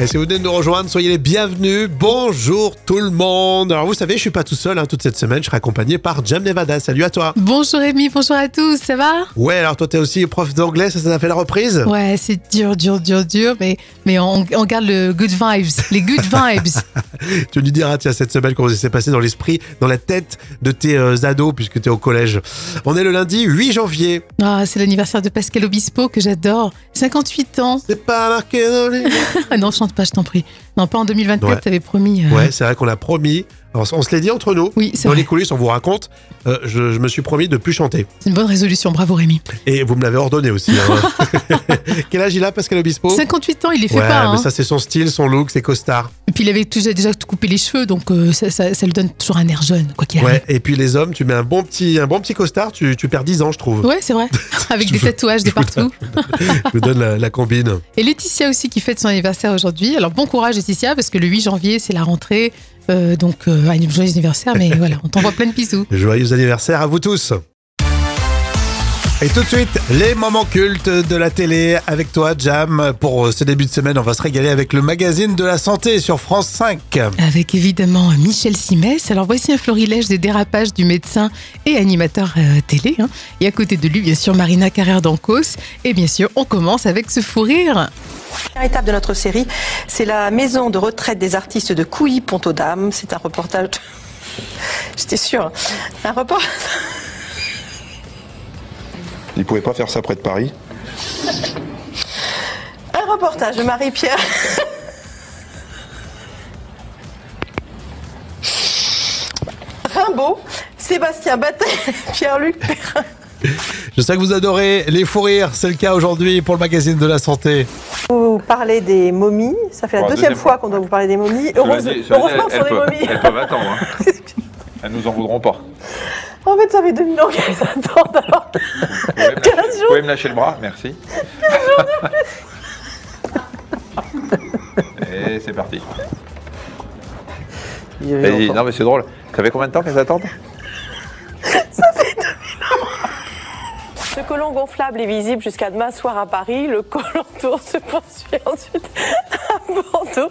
Et si vous venez de nous rejoindre, soyez les bienvenus. Bonjour tout le monde. Alors vous savez, je suis pas tout seul hein, toute cette semaine. Je serai accompagné par Jam Nevada. Salut à toi. Bonjour Rémi, bonjour à tous, ça va? Ouais, alors toi t'es aussi prof d'anglais, ça ça a fait la reprise? Ouais, c'est dur, dur, dur, dur, mais, mais on, on garde le good vibes, les good vibes. Tu nous diras, tiens, cette semaine, comment ça s'est passé dans l'esprit, dans la tête de tes euh, ados, puisque tu es au collège. On est le lundi 8 janvier. Ah, c'est l'anniversaire de Pascal Obispo que j'adore. 58 ans. C'est pas marqué dans les... Non, chante pas, je t'en prie. Non, pas en 2024, Ouais. t'avais promis. euh, Ouais, c'est vrai qu'on a promis. Alors, on se l'est dit entre nous. Oui, c'est Dans vrai. les coulisses, on vous raconte. euh, je, je me suis promis de plus chanter. C'est une bonne résolution, bravo Rémi. Et vous me l'avez ordonné aussi. hein. Quel âge il a, Pascal Obispo 58 ans, il les fait Ouais, pas. mais hein. ça c'est son style, son look, ses costards. Et puis il avait déjà, déjà coupé les cheveux, donc euh, ça, ça, ça lui donne toujours un air jeune, quoi qu'il arrive. Ouais, et puis les hommes, tu mets un bon petit, un bon petit costard, tu, tu perds 10 ans, je trouve. Ouais, c'est vrai. Avec des tatouages de partout. Je vous donne la, la combine. Et Laetitia aussi qui fête son anniversaire aujourd'hui. Alors bon courage Laetitia parce que le 8 janvier c'est la rentrée. Euh, donc euh, un joyeux anniversaire mais voilà on t'envoie plein de bisous. Joyeux anniversaire à vous tous. Et tout de suite, les moments cultes de la télé avec toi, Jam. Pour ce début de semaine, on va se régaler avec le magazine de la santé sur France 5. Avec évidemment Michel Simès. Alors voici un florilège des dérapages du médecin et animateur euh, télé. hein. Et à côté de lui bien sûr Marina Carrère d'Ancos. Et bien sûr on commence avec ce fou rire. Première étape de notre série, c'est la maison de retraite des artistes de Couilly, Pont-aux-Dames. C'est un reportage. J'étais sûre. Un reportage. Il pouvait pas faire ça près de Paris. Un reportage de Marie-Pierre. Rimbaud, Sébastien Battel, Pierre-Luc Perrin. Je sais que vous adorez les fous rires. C'est le cas aujourd'hui pour le magazine de la santé. Vous parlez des momies. Ça fait la Bon, deuxième deuxième fois qu'on doit vous parler des momies. Heureusement que ce elles, sont des peuvent, momies. elles peuvent attendre. hein. Elles nous en voudront pas. En fait, ça fait 2000 ans qu'elles attendent. Alors, Vous pouvez, me 15 lâcher, jours. vous pouvez me lâcher le bras, merci. Et c'est parti. Vas-y, non mais c'est drôle. Ça fait combien de temps qu'elles attendent? Ce colon gonflable est visible jusqu'à demain soir à Paris. Le colon tour se poursuit ensuite à Bordeaux,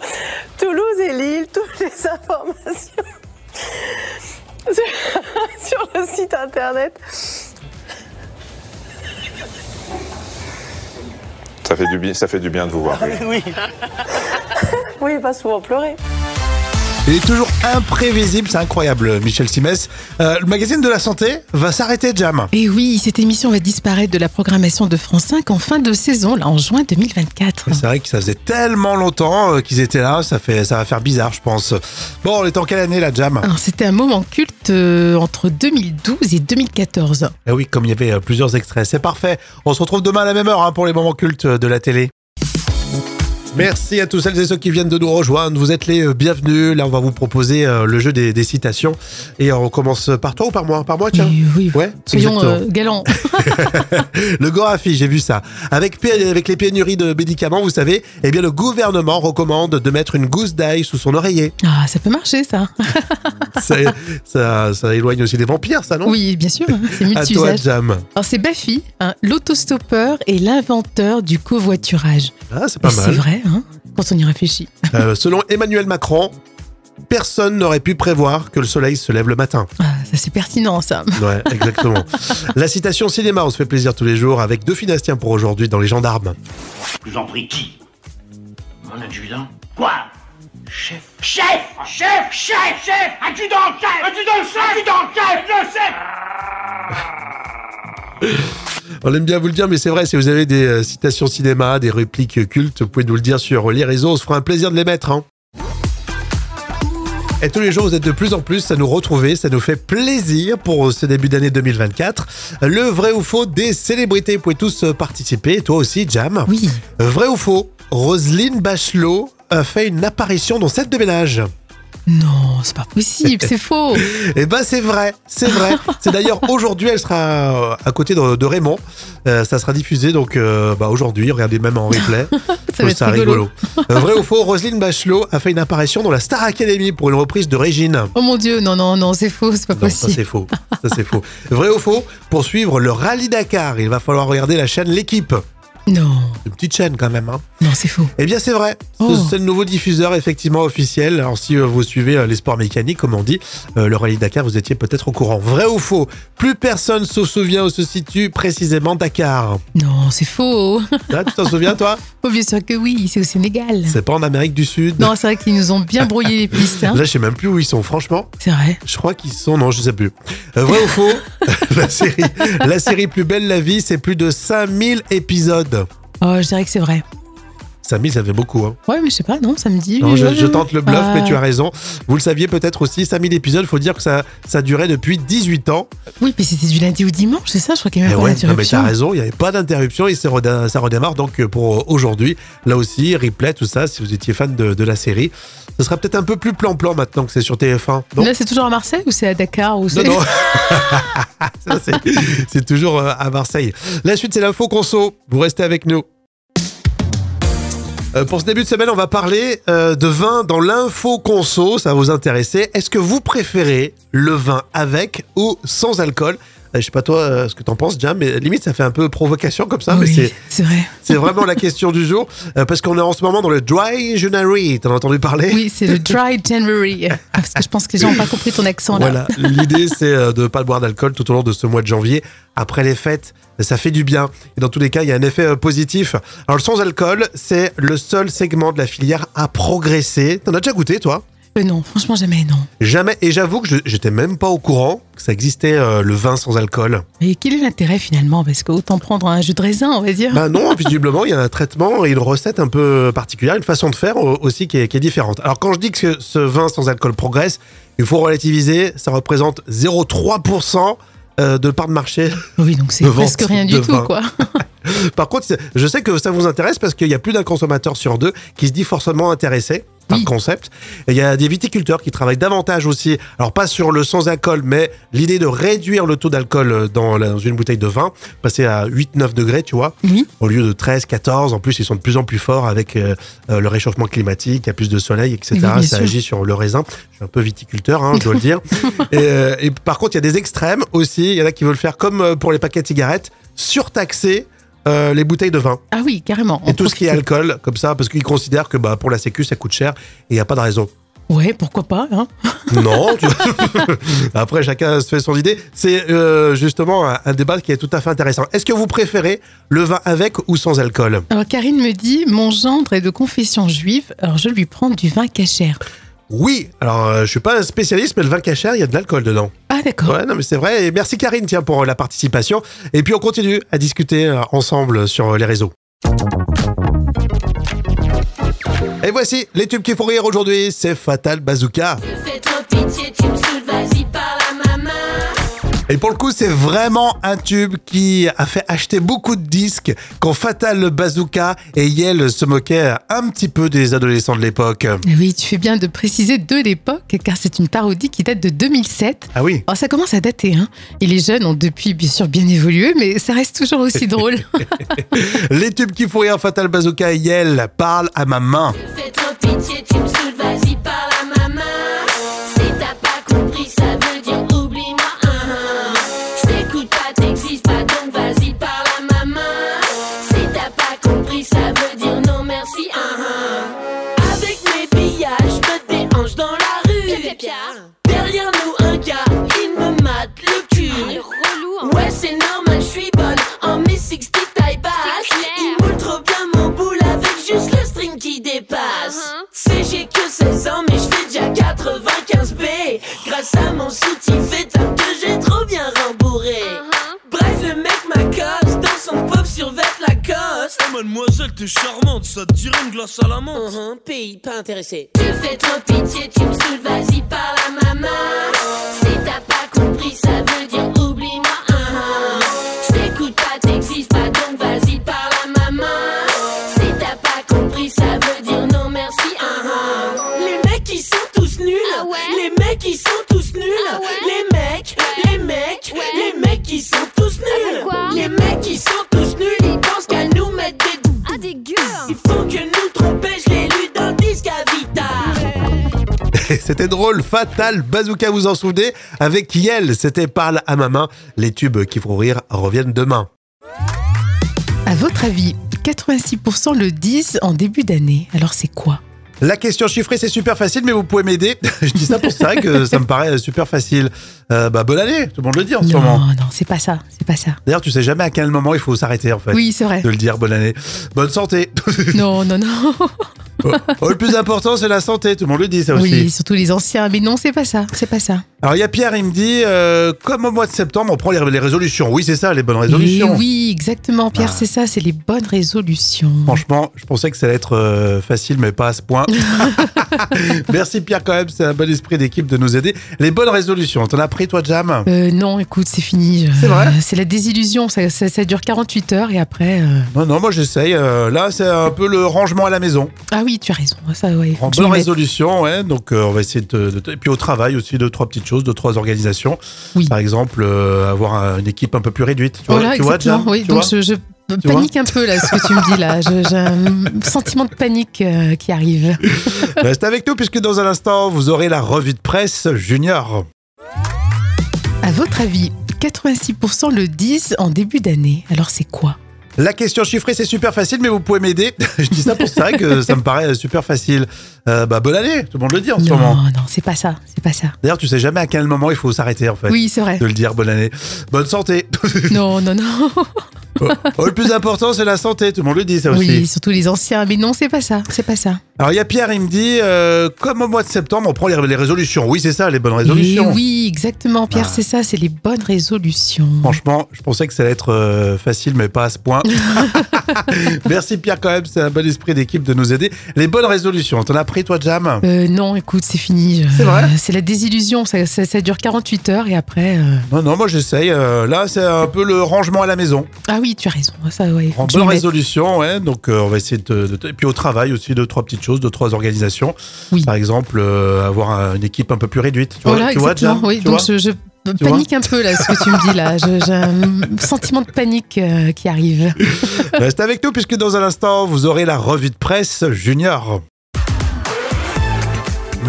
Toulouse et Lille. Toutes les informations sur, le site internet. ça fait, du bien, ça fait du bien de vous voir. Oui, il va souvent pleurer. Il est toujours imprévisible, c'est incroyable, Michel Simès. Euh, le magazine de la santé va s'arrêter, Jam. Et oui cette émission va disparaître de la programmation de France 5 en fin de saison là en juin 2024. C'est vrai que ça faisait tellement longtemps euh, qu'ils étaient là, ça, fait, ça va faire bizarre, je pense. Bon, on est en quelle année, la Jam? C'était un moment culte euh, entre 2012 et 2014. Eh oui, comme il y avait plusieurs extraits, c'est parfait. On se retrouve demain à la même heure hein, pour les moments cultes de la télé. Merci à tous celles et ceux qui viennent de nous rejoindre. Vous êtes les euh, bienvenus. Là, on va vous proposer euh, le jeu des, des citations. Et on commence par toi ou par moi? Par moi, tiens. Oui, oui, Ouais, Soyons euh, galants. Le Gorafi, j'ai vu ça. Avec, avec les pénuries de médicaments, vous savez, eh bien, le gouvernement recommande de mettre une gousse d'ail sous son oreiller. Ah, ça peut marcher ça. Ça, ça, ça éloigne aussi des vampires, ça, non? Oui, bien sûr, hein, c'est À toi, multi-usage. Jam. Alors c'est Baffy, hein, l'autostoppeur et l'inventeur du covoiturage. Ah, c'est pas Et C'est mal. vrai, hein, quand on y réfléchit. Euh, selon Emmanuel Macron, personne n'aurait pu prévoir que le soleil se lève le matin. Ah, ça c'est pertinent ça. Ouais, exactement. La citation cinéma, on se fait plaisir tous les jours avec deux finastiens pour aujourd'hui dans Les Gendarmes. Je vous en prie, qui? Mon adjudant? Quoi? Chef Chef Chef Chef Chef Adjudant chef? Adjudant chef? Adjudant chef? Le chef On aime bien vous le dire, mais c'est vrai, si vous avez des euh, citations cinéma, des répliques cultes, vous pouvez nous le dire sur les réseaux, on se fera un plaisir de les mettre. hein. Et tous les jours, vous êtes de plus en plus à nous retrouver. Ça nous fait plaisir pour ce début d'année 2024. Le vrai ou faux des célébrités. Vous pouvez tous euh, participer. Toi aussi, Jam. Oui. Vrai ou faux Roselyne Bachelot fait une apparition dans cette de ménage. Non, c'est pas possible, c'est faux. Eh ben c'est vrai, c'est vrai. C'est d'ailleurs aujourd'hui, elle sera euh, à côté de, de Raymond. Euh, ça sera diffusé donc euh, bah, aujourd'hui. Regardez même en replay. Ça va être sera rigolo. Vrai ou faux Roselyne Bachelot a fait une apparition dans la Star Academy pour une reprise de Régine. Oh mon dieu, non, non, non, c'est faux, c'est pas Non, ça possible. c'est faux. Ça c'est faux. Vrai ou faux Pour suivre le rallye Dakar, il va falloir regarder la chaîne L'équipe. Non, Une petite chaîne quand même. Hein. non, c'est faux. Eh bien, c'est vrai. Oh. C'est le nouveau diffuseur effectivement officiel. Alors, si euh, vous suivez euh, les sports mécaniques, comme on dit, euh, le Rallye Dakar, vous étiez peut-être au courant. Vrai ou faux? Plus personne se souvient où se situe précisément Dakar. Non, c'est faux. Ah, tu t'en souviens, toi? Oh, bien sûr que oui, c'est au Sénégal. C'est pas en Amérique du Sud. Non, c'est vrai qu'ils nous ont bien brouillé les pistes. hein. Là, je sais même plus où ils sont, franchement. C'est vrai. Je crois qu'ils sont. Non, je sais plus. Vrai ou faux? la, série, la série Plus belle la vie, c'est plus de 5000 épisodes. Oh, je dirais que c'est vrai. 5000, ça fait beaucoup. Hein. Ouais, mais je sais pas, non, ça me dit. Non, je, tente le bluff, mais tu as raison. Vous le saviez peut-être aussi, 5000 épisodes, faut dire que ça, ça durait depuis 18 ans. Oui, mais c'était du lundi au dimanche, c'est ça Je crois qu'il n'y a Et même pas ouais, non, mais d'interruption. t'as raison, il n'y avait pas d'interruption et ça redémarre donc euh, pour aujourd'hui. Là aussi, replay, tout ça, si vous étiez fan de, de la série. Ce sera peut-être un peu plus plan-plan maintenant que c'est sur TF1. Non, Là, c'est toujours à Marseille ou c'est à Dakar ou non, c'est... non. Ça, c'est- c'est toujours euh, à Marseille. La suite, c'est l'info conso. Vous restez avec nous. Euh, Pour ce début de semaine, on va parler euh, de vin dans l'info conso. Ça va vous intéresser. Est-ce que vous préférez le vin avec ou sans alcool? Je sais pas toi euh, ce que t'en penses, Jam, mais limite ça fait un peu provocation comme ça, Oui, c'est vrai. c'est vraiment la question du jour euh, parce qu'on est en ce moment dans le dry January. T'en as entendu parler? Oui, c'est le dry January. Ah, Parce que je pense que les gens n'ont pas compris ton accent là. Voilà, l'idée c'est euh, de ne pas boire d'alcool tout au long de ce mois de janvier. Après les fêtes, ça fait du bien. Et dans tous les cas, il y a un effet euh, positif. Alors le sans alcool, c'est le seul segment de la filière à progresser. T'en as déjà goûté toi? Euh, non, franchement, jamais, non. Jamais. Et j'avoue que je- j'étais même pas au courant que ça existait euh, le vin sans alcool. Et quel est l'intérêt finalement? Parce qu'autant prendre un jus de raisin, on va dire. Bah non, visiblement, il y a un traitement et une recette un peu particulière, une façon de faire aussi qui est, qui est différente. Alors quand je dis que ce vin sans alcool progresse, il faut relativiser, ça représente 0,3% euh, de part de marché. oui, donc c'est de presque vente rien de du tout, vin. quoi. Par contre, c'est- je sais que ça vous intéresse parce qu'il y a plus d'un consommateur sur deux qui se dit forcément intéressé par Oui. concept. Et il y a des viticulteurs qui travaillent davantage aussi, alors pas sur le sans-alcool, mais l'idée de réduire le taux d'alcool dans, la- dans une bouteille de vin, passer à 8-9 degrés, tu vois, Oui. au lieu de 13, 14. En plus, ils sont de plus en plus forts avec euh, euh, le réchauffement climatique, il y a plus de soleil, etc. Oui, ça sûr. agit sur le raisin. Je suis un peu viticulteur, hein, je dois le dire. Et, euh, et par contre, il y a des extrêmes aussi. Il y en a qui veulent faire comme euh, pour les paquets de cigarettes, surtaxer euh, les bouteilles de vin Ah oui, carrément. et tout ce qui est alcool, comme ça, parce qu'ils considèrent que bah, pour la sécu, ça coûte cher et il n'y a pas de raison. Ouais, pourquoi pas hein Non, tu- après chacun se fait son idée. C'est euh, justement un, un débat qui est tout à fait intéressant. Est-ce que vous préférez le vin avec ou sans alcool? Alors Karine me dit, mon gendre est de confession juive, alors je lui prends du vin cachère. Oui, alors euh, je suis pas un spécialiste, mais le vin cachère, il y a de l'alcool dedans. Ah d'accord. Ouais, non, mais c'est vrai. Et merci Karine, tiens, pour la participation. Et puis on continue à discuter euh, ensemble sur les réseaux. Et voici les tubes qui font rire aujourd'hui, c'est Fatal Bazooka. Fais trop pitié, tu me Et pour le coup, c'est vraiment un tube qui a fait acheter beaucoup de disques quand Fatal Bazooka et Yel se moquaient un petit peu des adolescents de l'époque. Oui, tu fais bien de préciser de l'époque, car c'est une parodie qui date de 2007. Ah oui Alors ça commence à dater, hein. Et les jeunes ont depuis bien sûr bien évolué, mais ça reste toujours aussi drôle. Les tubes qui font rire Fatal Bazooka et Yel parlent à ma main. Fais trop pitié, tu me Grâce à mon soutien fait que j'ai trop bien rembourré. Bref, le mec m'accoste dans son pauvre survêt Lacoste. Oh mademoiselle, t'es charmante, ça te dirait une glace à la menthe Uhum, pays pas intéressé. Tu fais trop pitié, tu me saoules, vas-y par la maman. Si t'as pas compris, ça veut dire oublie-moi. uhum. Je t'écoute pas, t'existes pas, Les mecs ils sont tous nuls. Les mecs, les mecs, les mecs ils sont tous nuls. Les mecs ils sont tous nuls. Ils pensent qu'à nous mettre des Ah, dégueu il faut que nous tromper, je l'ai lu dans le disque à Vita. C'était drôle, Fatal Bazooka, vous en souvenez? Avec Yel, c'était Parle à ma main. Les tubes qui font rire reviennent demain. À votre avis, 86% le disent en début d'année. Alors c'est quoi? La question chiffrée, c'est super facile, mais vous pouvez m'aider. Je dis ça pour vrai que ça me paraît super facile. Euh, bah, bonne année, tout le monde le dit en ce Non, moment. non, c'est pas ça, c'est pas ça. D'ailleurs, tu sais jamais à quel moment il faut s'arrêter en fait. Oui, c'est vrai. De le dire, bonne année. Bonne santé. Non, non, non. Oh, le plus important, c'est la santé, tout le monde le dit ça aussi. Oui, surtout les anciens. Mais non, c'est pas ça, c'est pas ça. Alors il y a Pierre, il me dit, euh, comme au mois de septembre, on prend les, les résolutions. Oui, c'est ça, les bonnes Et résolutions. oui, exactement, Pierre, Ah. c'est ça, c'est les bonnes résolutions. Franchement, je pensais que ça allait être euh, facile, mais pas à ce point. Merci Pierre quand même, c'est un bon esprit d'équipe de nous aider. Les bonnes résolutions, t'en as pris toi, Jam? Euh, non, écoute, c'est fini. C'est vrai? C'est la désillusion, ça, ça- ça dure 48 heures et après... Non, non, moi j'essaye. là, c'est un peu le rangement à la maison. Ah oui, tu as raison, ça, ouais. En bonne résolution, ouais. Donc on va essayer de, de- Et puis au travail aussi, deux, trois petites choses, deux, trois organisations. Oui. Par exemple, euh, avoir un- une équipe un peu plus réduite. Tu vois, Voilà, tu vois. Jam oui, Tu donc vois je, je panique un peu là, ce que tu me dis là. J'ai un sentiment de panique euh, qui arrive. Reste avec nous puisque dans un instant, vous aurez la revue de presse junior. À votre avis, 86% le disent en début d'année. Alors c'est quoi? La question chiffrée, c'est super facile, mais vous pouvez m'aider. Je dis ça pour c'est vrai que ça me paraît super facile. Euh, bah, bonne année, tout le monde le dit en ce Non, moment. non, c'est pas ça, c'est pas ça. D'ailleurs, tu sais jamais à quel moment il faut s'arrêter en fait. Oui, c'est vrai. De le dire, bonne année. Bonne santé. Non, non, non. Oh, le plus important, c'est la santé, tout le monde le dit ça aussi. Oui, surtout les anciens. Mais non, c'est pas ça, c'est pas ça. Alors il y a Pierre, il me dit, euh, comme au mois de septembre, on prend les, les résolutions. Oui, c'est ça, les bonnes résolutions. oui, exactement, Pierre, Ah. c'est ça, c'est les bonnes résolutions. Franchement, je pensais que ça allait être euh, facile, mais pas à ce point. Merci Pierre quand même, c'est un bon esprit d'équipe de nous aider. Les bonnes résolutions, t'en as pris toi, Jam? Euh, non, écoute, c'est fini. C'est vrai? C'est la désillusion, ça, ça- ça dure 48 heures et après... Non, non, moi j'essaye. là, c'est un peu le rangement à la maison. Ah oui, tu as raison, ça, ouais. En bonne résolution, ouais. Donc on va essayer de, de- Et puis au travail aussi, deux, trois petites choses, deux, trois organisations. Oui. Par exemple, euh, avoir un- une équipe un peu plus réduite. Tu vois, Voilà, tu vois, exactement. Jam oui, Tu donc vois je, je vois panique un peu là, ce que tu me dis là. J'ai un sentiment de panique euh, qui arrive. Reste avec nous puisque dans un instant, vous aurez la revue de presse junior.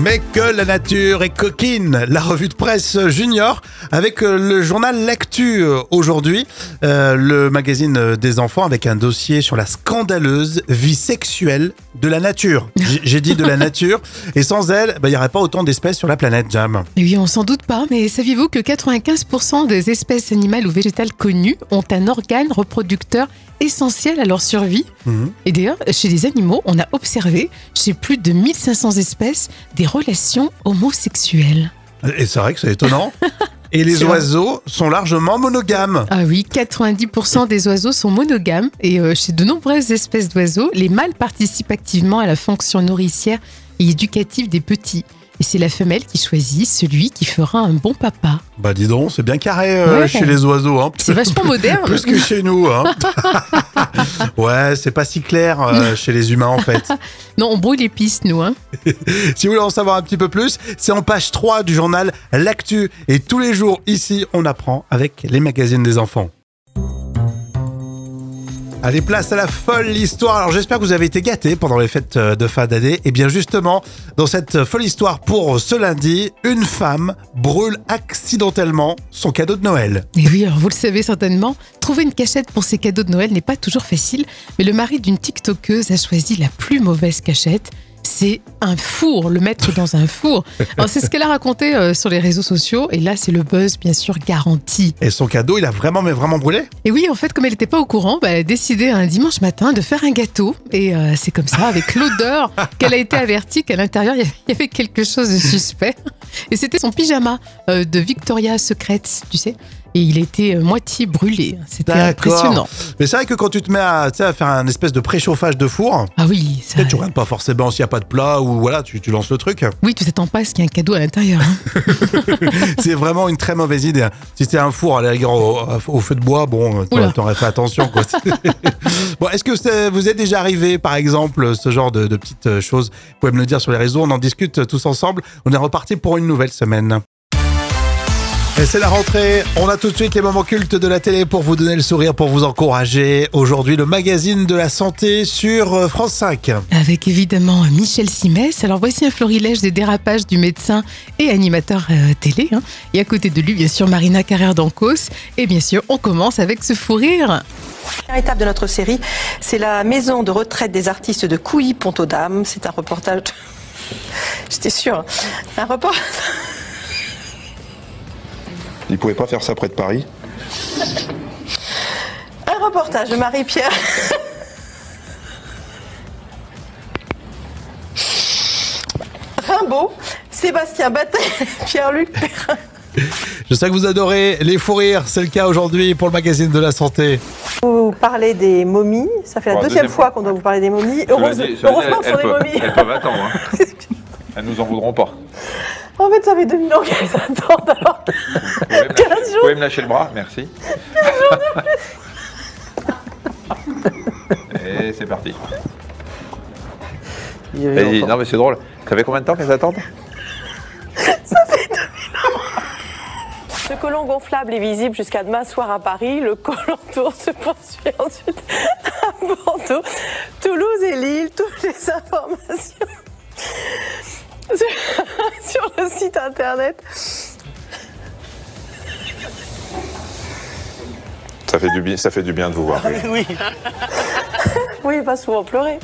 Mais que la nature est coquine, la revue de presse junior avec euh, le journal L'actu euh, aujourd'hui, euh, le magazine des enfants avec un dossier sur la scandaleuse vie sexuelle de la nature. J'ai- dit de la nature et sans elle, bah, il n'y aurait pas autant d'espèces sur la planète, Jam. Oui, on s'en doute pas, mais saviez-vous que 95% des espèces animales ou végétales connues ont un organe reproducteur essentiel à leur survie? Mhm. Et d'ailleurs, chez les animaux, on a observé, chez plus de 1500 espèces, des relations homosexuelles. Et c'est vrai que c'est étonnant. Et les oiseaux sont largement monogames. Ah oui, 90% des oiseaux sont monogames et euh, chez de nombreuses espèces d'oiseaux, les mâles participent activement à la fonction nourricière et éducative des petits. Et c'est la femelle qui choisit celui qui fera un bon papa. Bah dis donc, c'est bien carré euh, Ouais. chez les oiseaux. Hein. C'est vachement moderne. Plus que chez nous. Hein. ouais, c'est pas si clair euh, chez les humains en fait. Non, on brouille les pistes, nous. Hein. Si vous voulez en savoir un petit peu plus, c'est en page 3 du journal L'actu. Et tous les jours ici, on apprend avec les magazines des enfants. Allez, place à la folle histoire. Alors j'espère que vous avez été gâtés pendant les fêtes euh, de fin d'année. Et bien justement, dans cette folle histoire pour ce lundi, une femme brûle accidentellement son cadeau de Noël. Et oui, alors vous le savez certainement, trouver une cachette pour ses cadeaux de Noël n'est pas toujours facile, mais le mari d'une TikTokeuse a choisi la plus mauvaise cachette. C'est un four, le mettre dans un four. C'est ce qu'elle a raconté euh, sur les réseaux sociaux, et là c'est le buzz bien sûr garanti. Et son cadeau, il a vraiment, mais vraiment brûlé? Et oui, en fait, comme elle n'était pas au courant, bah, elle a décidé un dimanche matin de faire un gâteau. Et euh, c'est comme ça, avec l'odeur, qu'elle a été avertie qu'à l'intérieur, il y avait- il y avait quelque chose de suspect. Et c'était son pyjama euh, de Victoria's Secret, tu sais. Et il était euh, moitié brûlé. C'était impressionnant. Mais c'est vrai que quand tu te mets à, faire un espèce de préchauffage de four, Ah oui, ça, tu regardes pas forcément s'il n'y a pas de plat ou voilà, tu, tu lances le truc. oui, tu t'attends pas à ce qu'il y ait un cadeau à l'intérieur. hein. c'est vraiment une très mauvaise idée. Si c'était un four à la rigueur au, au feu de bois, bon, Oula. t'aurais- fait attention. Quoi. bon, est-ce que c'est- vous êtes déjà arrivé, par exemple, ce genre de, de petites euh, choses? Vous pouvez me le dire sur les réseaux, on en discute tous ensemble. On est reparti pour une nouvelle semaine. Et c'est la rentrée. On a tout de suite les moments cultes de la télé pour vous donner le sourire, pour vous encourager. Aujourd'hui, le magazine de la santé sur euh, France 5. Avec évidemment Michel Simès. Alors voici un florilège des dérapages du médecin et animateur euh, télé. hein. Et à côté de lui, bien sûr, Marina Carrère d'Ancos. Et bien sûr, on commence avec ce fou rire. Première étape de notre série, c'est la maison de retraite des artistes de Couilly-Pont-aux-Dames. C'est un reportage. J'étais sûre. hein. Un reportage. Il pouvait pas faire ça près de Paris. Un reportage de Marie-Pierre. Rimbaud, Sébastien Battel, Pierre-Luc Perrin. Je sais que vous adorez les fous rires. C'est le cas aujourd'hui pour le magazine de la santé. Vous parlez des momies. Ça fait la deuxième deuxième fois qu'on doit vous parler des momies. Cela Heureuse- dit- cela dit, heureusement que ce sont des momies. elles peuvent attendre. hein. Elles nous en voudront pas. En fait, ça fait 2000 ans qu'elles attendent. Alors, Vous pouvez me 15 lâcher, vous pouvez me lâcher le bras, merci. Et c'est parti. Vas-y, non mais c'est drôle. Ça fait combien de temps qu'elles attendent? Ce colon gonflable est visible jusqu'à demain soir à Paris. Le colon tour se poursuit ensuite à Bordeaux, Toulouse et Lille. Toutes les informations sur, le site internet. ça fait, du bien, ça fait du bien de vous voir. Oui, il va souvent pleurer.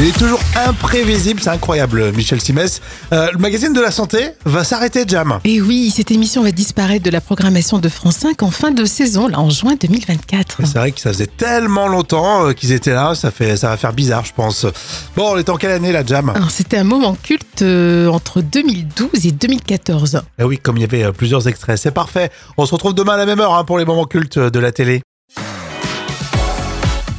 Il est toujours imprévisible, c'est incroyable, Michel Simès. Euh, le magazine de la santé va s'arrêter, Jam. Et oui, cette émission va disparaître de la programmation de France 5 en fin de saison, là, en juin 2024. C'est vrai que ça faisait tellement longtemps euh, qu'ils étaient là, ça, fait, ça va faire bizarre, je pense. Bon, on est en quelle année, la Jam? C'était un moment culte euh, entre 2012 et 2014. Eh oui, comme il y avait plusieurs extraits, c'est parfait. On se retrouve demain à la même heure hein, pour les moments cultes de la télé.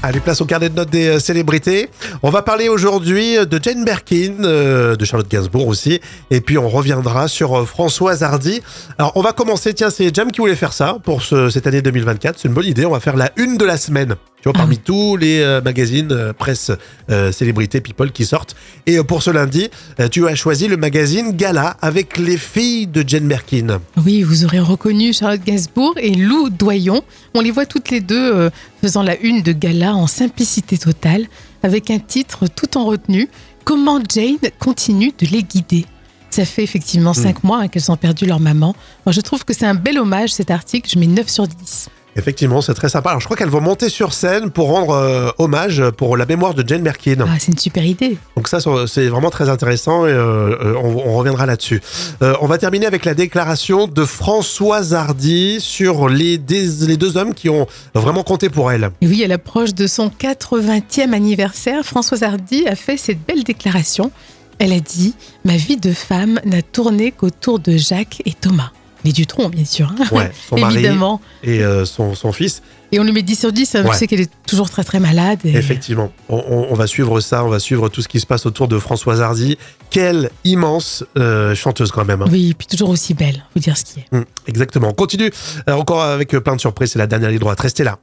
Allez, place au carnet de notes des euh, célébrités. On va parler aujourd'hui de Jane Birkin, euh, de Charlotte Gainsbourg aussi, et puis on reviendra sur euh, Françoise Hardy. Alors, on va commencer, tiens, c'est Jam qui voulait faire ça pour ce- cette année 2024. C'est une bonne idée, on va faire la une de la semaine. Tu vois, parmi tous les euh, magazines, euh, presse, euh, célébrités, people qui sortent. Et pour ce lundi, tu as choisi le magazine Gala avec les filles de Jane Birkin. Oui, vous aurez reconnu Charlotte Gainsbourg et Lou Doyon. On les voit toutes les deux faisant la une de gala en simplicité totale, avec un titre tout en retenue Comment Jane continue de les guider. Ça fait effectivement cinq mois hein, qu'elles ont perdu leur maman. Moi, je trouve que c'est un bel hommage cet article. Je mets 9 sur 10. Effectivement, c'est très sympa. Alors, je crois qu'elles vont monter sur scène pour rendre euh, hommage pour la mémoire de Jane Birkin. Ah, c'est une super idée. Donc ça, c'est vraiment très intéressant et euh, on, on reviendra là-dessus. Euh, on va terminer avec la déclaration de Françoise Hardy sur les, des- les deux hommes qui ont vraiment compté pour elle. Et oui, à l'approche de son 80e anniversaire, Françoise Hardy a fait cette belle déclaration. Elle a dit Ma vie de femme n'a tourné qu'autour de Jacques et Thomas. Les Dutronc, bien sûr. hein. Ouais, son mari Évidemment. et euh, son, son fils. Et on lui met 10 sur 10, hein, Ouais. je sais qu'elle est toujours très très malade. et- Effectivement, on, on- on va suivre ça, on va suivre tout ce qui se passe autour de Françoise Hardy. Quelle immense euh, chanteuse quand même. hein. Oui, puis toujours aussi belle, faut dire ce qui est. Hum, exactement. On continue euh, encore avec plein de surprises. C'est la dernière ligne droite. Restez là.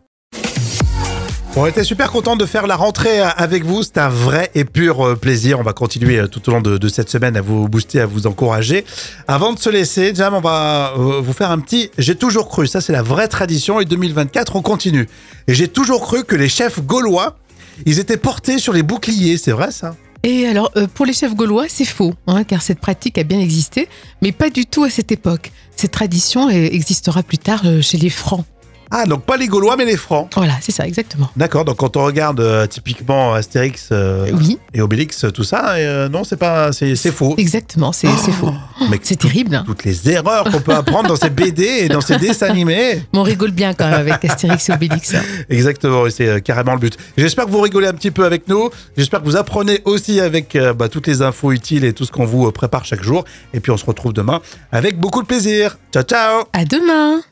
On était super content de faire la rentrée euh, avec vous. C'est un vrai et pur euh, plaisir. On va continuer euh, tout au long de, cette semaine à vous booster, à vous encourager. Avant de se laisser, Jam, on va vous faire un petit J'ai toujours cru. Ça, c'est la vraie tradition. Et 2024, on continue. Et j'ai toujours cru que les chefs gaulois, ils étaient portés sur les boucliers. C'est vrai, ça? Et alors, pour les chefs gaulois, c'est faux, hein, car cette pratique a bien existé, mais pas du tout à cette époque. Cette tradition existera plus tard chez les Francs. Ah, donc pas les Gaulois, mais les Francs. Voilà, c'est ça, exactement. D'accord, donc quand on regarde euh, typiquement Astérix euh, Oui, et Obélix, tout ça, euh, non, c'est pas, c'est c'est faux. exactement, c'est c'est faux. Mais C'est tout- terrible. hein. Toutes les erreurs qu'on peut apprendre dans ces BD et dans ces dessins animés. Mais on rigole bien quand même avec Astérix et Obélix. hein. Exactement, et c'est euh, carrément le but. J'espère que vous rigolez un petit peu avec nous. J'espère que vous apprenez aussi avec euh, bah, toutes les infos utiles et tout ce qu'on vous euh, prépare chaque jour. Et puis on se retrouve demain avec beaucoup de plaisir. Ciao, ciao À demain